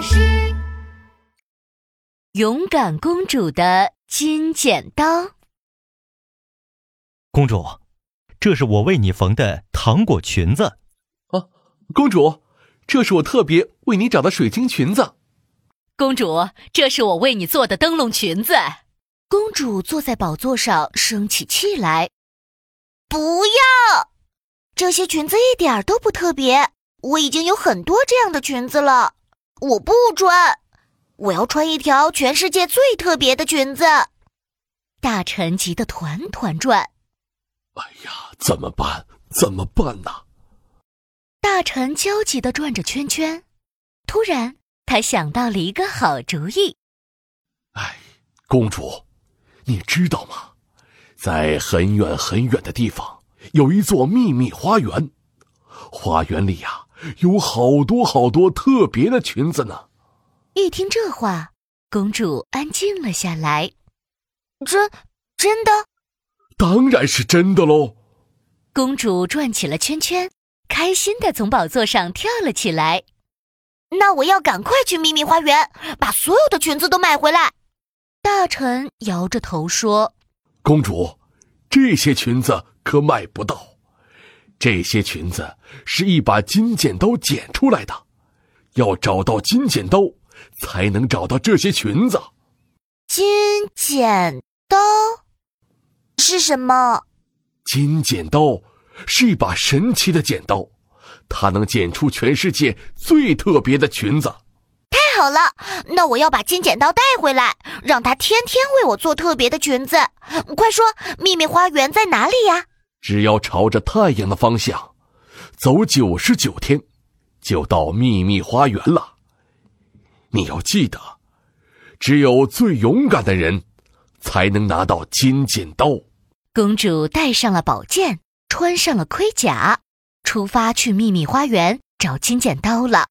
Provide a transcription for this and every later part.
巴士。勇敢公主的金剪刀。公主，这是我为你缝的糖果裙子。啊，公主，这是我特别为你找的水晶裙子。公主，这是我为你做的灯笼裙子。公主坐在宝座上，生起气来。不要！这些裙子一点都不特别，我已经有很多这样的裙子了。我不穿，我要穿一条全世界最特别的裙子。大臣急得团团转。哎呀，怎么办？怎么办呢？大臣焦急的转着圈圈。突然，他想到了一个好主意。哎，公主。你知道吗？在很远很远的地方，有一座秘密花园。花园里呀，有好多好多特别的裙子呢。一听这话，公主安静了下来。真真的？当然是真的喽！公主转起了圈圈，开心的从宝座上跳了起来。那我要赶快去秘密花园，把所有的裙子都买回来。大臣摇着头说：“公主，这些裙子可买不到。这些裙子是一把金剪刀剪出来的，要找到金剪刀，才能找到这些裙子。金剪刀是什么？金剪刀是一把神奇的剪刀，它能剪出全世界最特别的裙子。”太好了，那我要把金剪刀带回来，让它天天为我做特别的裙子。快说，秘密花园在哪里呀？只要朝着太阳的方向走九十九天，就到秘密花园了。你要记得，只有最勇敢的人才能拿到金剪刀。公主带上了宝剑，穿上了盔甲，出发去秘密花园找金剪刀了。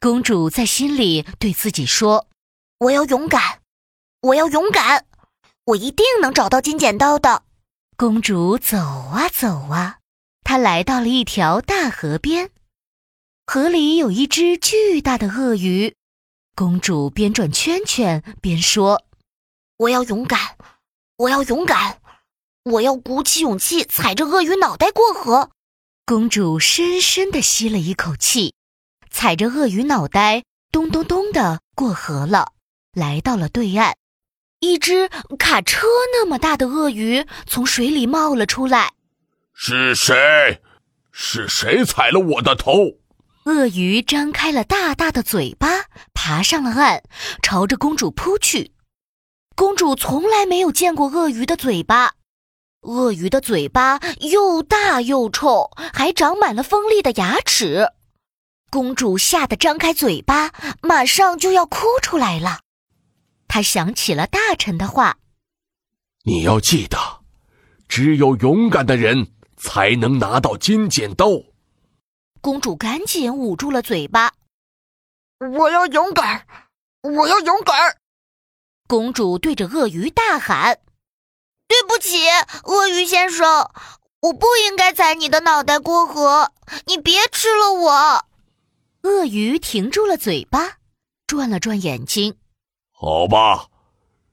公主在心里对自己说：“我要勇敢，我要勇敢，我一定能找到金剪刀的。”公主走啊走啊，她来到了一条大河边，河里有一只巨大的鳄鱼。公主边转圈圈边说：“我要勇敢，我要勇敢，我要鼓起勇气踩着鳄鱼脑袋过河。”公主深深的吸了一口气。踩着鳄鱼脑袋，咚咚咚的过河了，来到了对岸。一只卡车那么大的鳄鱼从水里冒了出来。是谁？是谁踩了我的头？鳄鱼张开了大大的嘴巴，爬上了岸，朝着公主扑去。公主从来没有见过鳄鱼的嘴巴，鳄鱼的嘴巴又大又臭，还长满了锋利的牙齿。公主吓得张开嘴巴，马上就要哭出来了。她想起了大臣的话：“你要记得，只有勇敢的人才能拿到金剪刀。”公主赶紧捂住了嘴巴：“我要勇敢，我要勇敢！”公主对着鳄鱼大喊：“对不起，鳄鱼先生，我不应该踩你的脑袋过河，你别吃了我。”鳄鱼停住了嘴巴，转了转眼睛。好吧，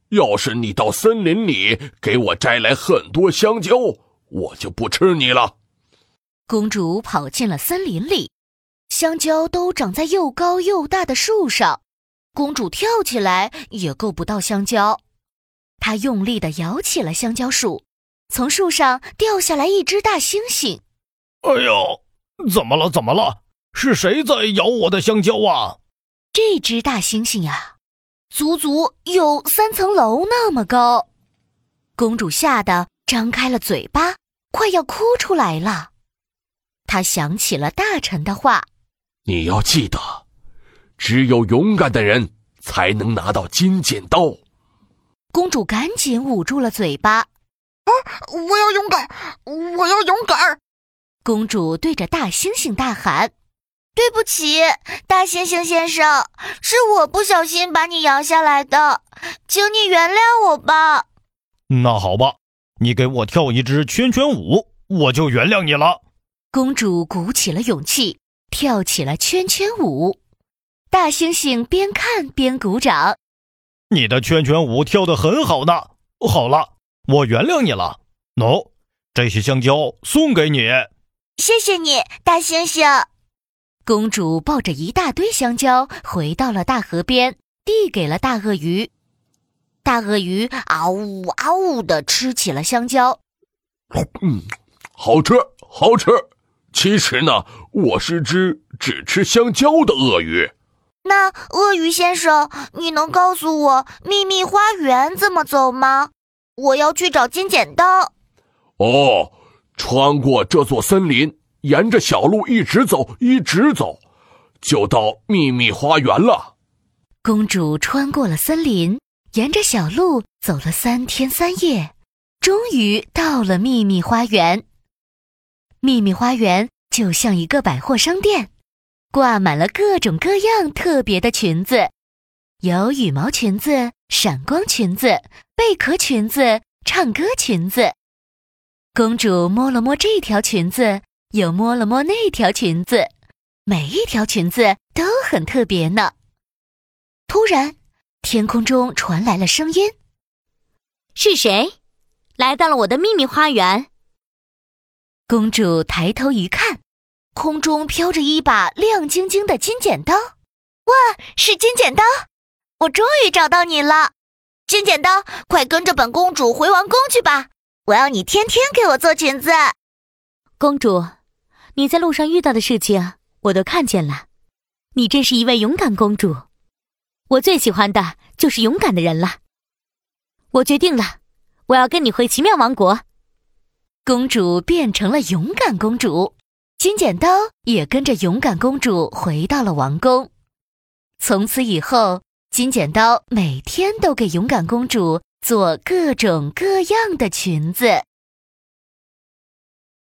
要是你到森林里给我摘来很多香蕉，我就不吃你了。公主跑进了森林里，香蕉都长在又高又大的树上，公主跳起来也够不到香蕉。她用力的摇起了香蕉树，从树上掉下来一只大猩猩。哎呦，怎么了？怎么了？是谁在咬我的香蕉啊？这只大猩猩呀，足足有三层楼那么高。公主吓得张开了嘴巴，快要哭出来了。她想起了大臣的话：“你要记得，只有勇敢的人才能拿到金剪刀。”公主赶紧捂住了嘴巴：“啊，我要勇敢，我要勇敢！”公主对着大猩猩大喊。对不起，大猩猩先生，是我不小心把你摇下来的，请你原谅我吧。那好吧，你给我跳一支圈圈舞，我就原谅你了。公主鼓起了勇气，跳起了圈圈舞。大猩猩边看边鼓掌。你的圈圈舞跳得很好呢。好了，我原谅你了。喏，这些香蕉送给你。谢谢你，大猩猩。公主抱着一大堆香蕉回到了大河边，递给了大鳄鱼。大鳄鱼嗷呜嗷呜的吃起了香蕉。嗯，好吃，好吃。其实呢，我是只只吃香蕉的鳄鱼。那鳄鱼先生，你能告诉我秘密花园怎么走吗？我要去找金剪刀。哦，穿过这座森林。沿着小路一直走，一直走，就到秘密花园了。公主穿过了森林，沿着小路走了三天三夜，终于到了秘密花园。秘密花园就像一个百货商店，挂满了各种各样特别的裙子，有羽毛裙子、闪光裙子、贝壳裙子、唱歌裙子。公主摸了摸这条裙子。又摸了摸那条裙子，每一条裙子都很特别呢。突然，天空中传来了声音：“是谁来到了我的秘密花园？”公主抬头一看，空中飘着一把亮晶晶的金剪刀。哇，是金剪刀！我终于找到你了，金剪刀！快跟着本公主回王宫去吧！我要你天天给我做裙子，公主。你在路上遇到的事情，我都看见了。你真是一位勇敢公主，我最喜欢的就是勇敢的人了。我决定了，我要跟你回奇妙王国。公主变成了勇敢公主，金剪刀也跟着勇敢公主回到了王宫。从此以后，金剪刀每天都给勇敢公主做各种各样的裙子。